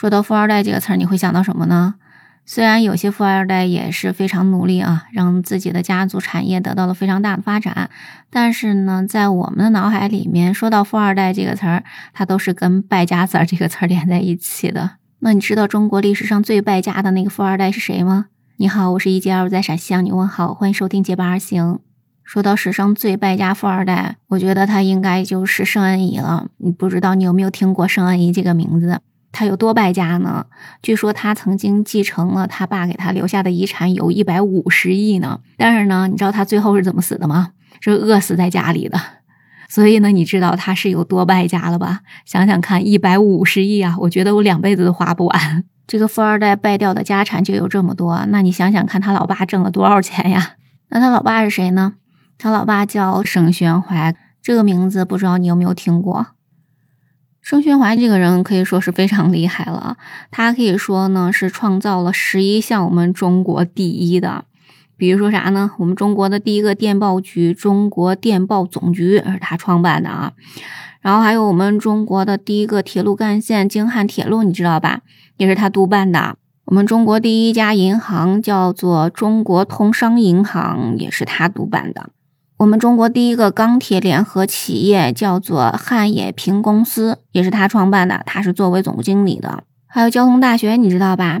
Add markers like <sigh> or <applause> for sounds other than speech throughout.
说到富二代这个词儿，你会想到什么呢？虽然有些富二代也是非常努力啊，让自己的家族产业得到了非常大的发展，但是呢，在我们的脑海里面，说到富二代这个词儿，它都是跟败家子儿这个词儿连在一起的。那你知道中国历史上最败家的那个富二代是谁吗？你好，我是一杰二，在陕西向你问好，欢迎收听《结伴而行》。说到史上最败家富二代，我觉得他应该就是盛恩颐了。你不知道你有没有听过盛恩颐这个名字？他有多败家呢？据说他曾经继承了他爸给他留下的遗产，有一百五十亿呢。但是呢，你知道他最后是怎么死的吗？是饿死在家里的。所以呢，你知道他是有多败家了吧？想想看，一百五十亿啊，我觉得我两辈子都花不完。这个富二代败掉的家产就有这么多，那你想想看，他老爸挣了多少钱呀？那他老爸是谁呢？他老爸叫盛宣怀，这个名字不知道你有没有听过？盛宣怀这个人可以说是非常厉害了，他可以说呢是创造了十一项我们中国第一的，比如说啥呢？我们中国的第一个电报局——中国电报总局是他创办的啊。然后还有我们中国的第一个铁路干线——京汉铁路，你知道吧？也是他督办的。我们中国第一家银行叫做中国通商银行，也是他督办的。我们中国第一个钢铁联合企业叫做汉冶萍公司，也是他创办的，他是作为总经理的。还有交通大学，你知道吧？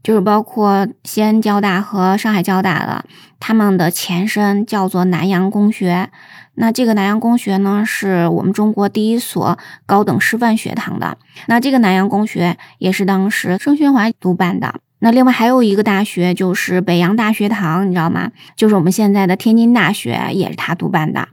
就是包括西安交大和上海交大的，他们的前身叫做南洋公学。那这个南洋公学呢，是我们中国第一所高等师范学堂的。那这个南洋公学也是当时盛宣怀督办的。那另外还有一个大学，就是北洋大学堂，你知道吗？就是我们现在的天津大学，也是他督办的。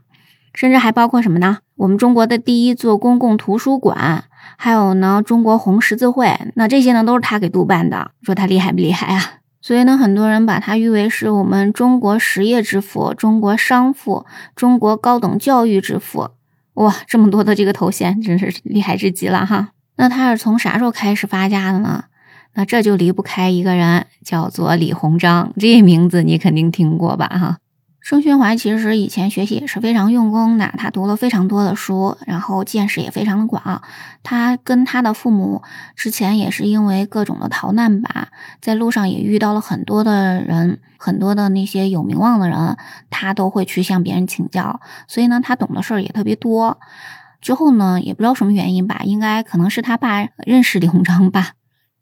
甚至还包括什么呢？我们中国的第一座公共图书馆，还有呢，中国红十字会，那这些呢都是他给督办的。说他厉害不厉害啊？所以呢，很多人把他誉为是我们中国实业之父、中国商父、中国高等教育之父。哇，这么多的这个头衔，真是厉害至极了哈！那他是从啥时候开始发家的呢？那这就离不开一个人，叫做李鸿章。这名字你肯定听过吧？哈，盛宣怀其实以前学习也是非常用功的，他读了非常多的书，然后见识也非常的广。他跟他的父母之前也是因为各种的逃难吧，在路上也遇到了很多的人，很多的那些有名望的人，他都会去向别人请教，所以呢，他懂的事儿也特别多。之后呢，也不知道什么原因吧，应该可能是他爸认识李鸿章吧。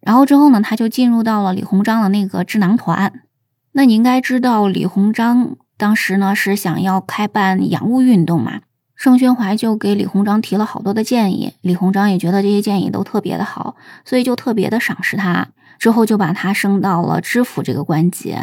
然后之后呢，他就进入到了李鸿章的那个智囊团。那你应该知道，李鸿章当时呢是想要开办洋务运动嘛。盛宣怀就给李鸿章提了好多的建议，李鸿章也觉得这些建议都特别的好，所以就特别的赏识他。之后就把他升到了知府这个官级。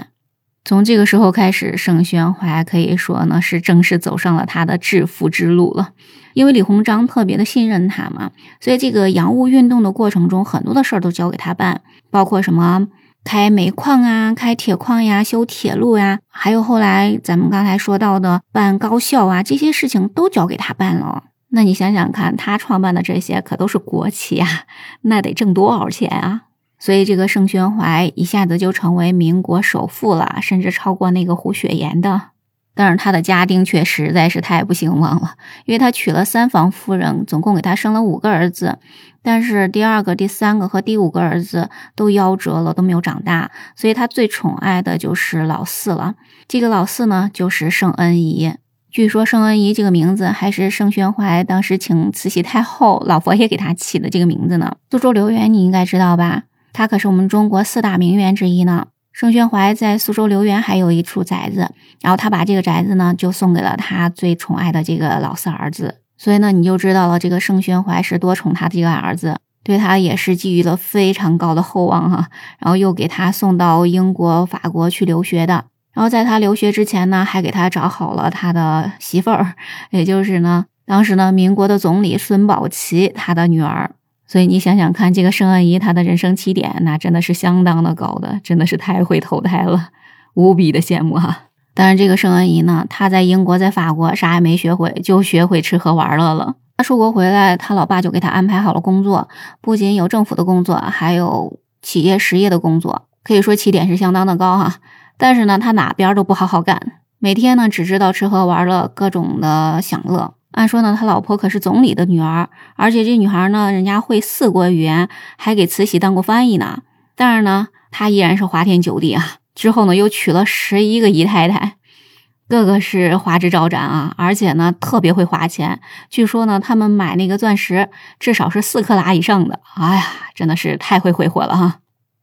从这个时候开始，盛宣怀可以说呢是正式走上了他的致富之路了。因为李鸿章特别的信任他嘛，所以这个洋务运动的过程中，很多的事儿都交给他办，包括什么开煤矿啊、开铁矿呀、修铁路呀，还有后来咱们刚才说到的办高校啊，这些事情都交给他办了。那你想想看，他创办的这些可都是国企啊，那得挣多少钱啊？所以这个盛宣怀一下子就成为民国首富了，甚至超过那个胡雪岩的。但是他的家丁却实在是太不兴旺了，因为他娶了三房夫人，总共给他生了五个儿子，但是第二个、第三个和第五个儿子都夭折了，都没有长大，所以他最宠爱的就是老四了。这个老四呢，就是盛恩颐。据说盛恩颐这个名字还是盛宣怀当时请慈禧太后、老佛爷给他起的这个名字呢。苏州留园你应该知道吧？他可是我们中国四大名园之一呢。盛宣怀在苏州留园还有一处宅子，然后他把这个宅子呢就送给了他最宠爱的这个老四儿子，所以呢你就知道了这个盛宣怀是多宠他的这个儿子，对他也是寄予了非常高的厚望哈，然后又给他送到英国、法国去留学的，然后在他留学之前呢还给他找好了他的媳妇儿，也就是呢当时呢民国的总理孙宝琦他的女儿。所以你想想看，这个盛恩颐他的人生起点，那真的是相当的高的，真的是太会投胎了，无比的羡慕哈。当然，这个盛恩颐呢，他在英国、在法国啥也没学会，就学会吃喝玩乐了。他出国回来，他老爸就给他安排好了工作，不仅有政府的工作，还有企业实业的工作，可以说起点是相当的高哈。但是呢，他哪边都不好好干，每天呢只知道吃喝玩乐，各种的享乐。按说呢，他老婆可是总理的女儿，而且这女孩呢，人家会四国语言，还给慈禧当过翻译呢。但是呢，他依然是花天酒地啊。之后呢，又娶了十一个姨太太，个个是花枝招展啊，而且呢，特别会花钱。据说呢，他们买那个钻石，至少是四克拉以上的。哎呀，真的是太会挥霍了哈！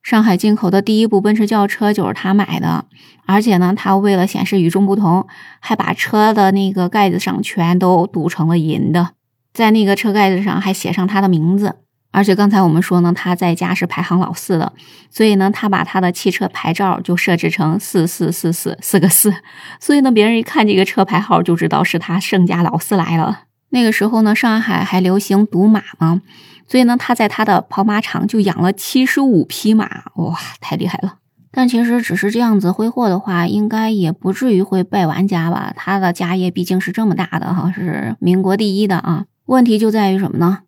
上海进口的第一部奔驰轿车就是他买的，而且呢，他为了显示与众不同，还把车的那个盖子上全都镀成了银的，在那个车盖子上还写上他的名字。而且刚才我们说呢，他在家是排行老四的，所以呢，他把他的汽车牌照就设置成四四四四四个四，所以呢，别人一看这个车牌号就知道是他盛家老四来了。那个时候呢，上海还流行赌马吗，所以呢，他在他的跑马场就养了七十五匹马，哇，太厉害了！但其实只是这样子挥霍的话，应该也不至于会败完家吧？他的家业毕竟是这么大的哈，是民国第一的啊。问题就在于什么呢？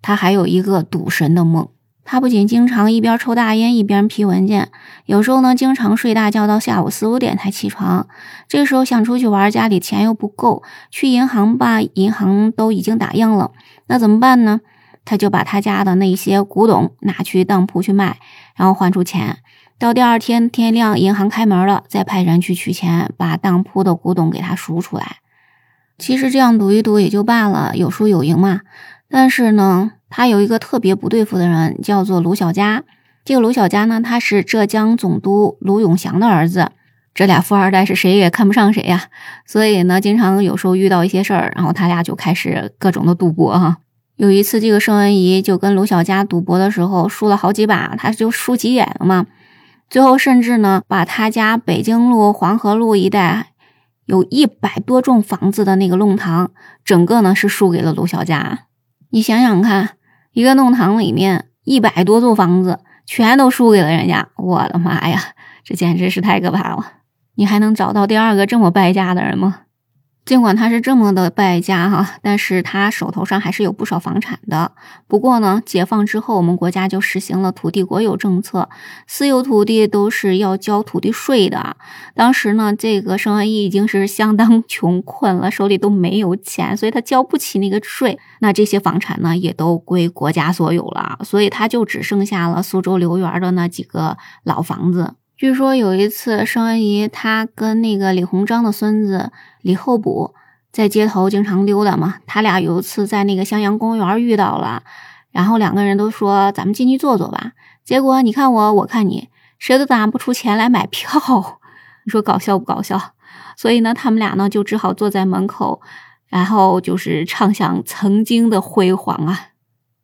他还有一个赌神的梦，他不仅经常一边抽大烟一边批文件，有时候呢经常睡大觉到下午四五点才起床。这时候想出去玩，家里钱又不够，去银行吧，银行都已经打烊了，那怎么办呢？他就把他家的那些古董拿去当铺去卖，然后换出钱。到第二天天亮，银行开门了，再派人去取钱，把当铺的古董给他赎出来。其实这样赌一赌也就罢了，有输有赢嘛。但是呢，他有一个特别不对付的人，叫做卢小佳。这个卢小佳呢，他是浙江总督卢永祥的儿子。这俩富二代是谁也看不上谁呀，所以呢，经常有时候遇到一些事儿，然后他俩就开始各种的赌博哈。有一次，这个盛恩怡就跟卢小佳赌博的时候，输了好几把，他就输急眼了嘛。最后甚至呢，把他家北京路、黄河路一带有一百多幢房子的那个弄堂，整个呢是输给了卢小佳。你想想看，一个弄堂里面一百多座房子，全都输给了人家，我的妈呀，这简直是太可怕了！你还能找到第二个这么败家的人吗？尽管他是这么的败家哈，但是他手头上还是有不少房产的。不过呢，解放之后，我们国家就实行了土地国有政策，私有土地都是要交土地税的。当时呢，这个盛恩义已经是相当 <laughs> 穷困了，手里都没有钱，所以他交不起那个税。那这些房产呢，也都归国家所有了，所以他就只剩下了苏州留园的那几个老房子。据说有一次，盛恩仪他跟那个李鸿章的孙子李厚补在街头经常溜达嘛，他俩有一次在那个襄阳公园遇到了，然后两个人都说咱们进去坐坐吧。结果你看我，我看你，谁都拿不出钱来买票，<laughs> 你说搞笑不搞笑？所以呢，他们俩呢就只好坐在门口，然后就是畅想曾经的辉煌啊。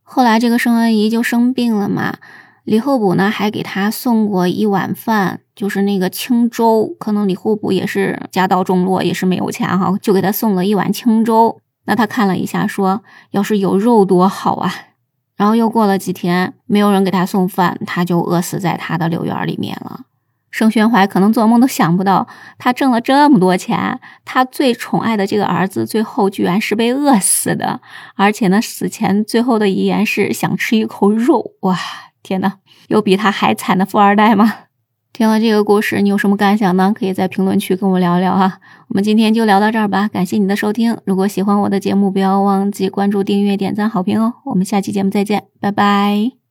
后来这个盛恩仪就生病了嘛。李厚补呢，还给他送过一碗饭，就是那个清粥。可能李厚补也是家道中落，也是没有钱哈，就给他送了一碗清粥。那他看了一下，说：“要是有肉多好啊！”然后又过了几天，没有人给他送饭，他就饿死在他的柳园里面了。盛宣怀可能做梦都想不到，他挣了这么多钱，他最宠爱的这个儿子，最后居然是被饿死的。而且呢，死前最后的遗言是想吃一口肉，哇！天哪，有比他还惨的富二代吗？听了这个故事，你有什么感想呢？可以在评论区跟我聊聊哈。我们今天就聊到这儿吧，感谢你的收听。如果喜欢我的节目，不要忘记关注、订阅、点赞、好评哦。我们下期节目再见，拜拜。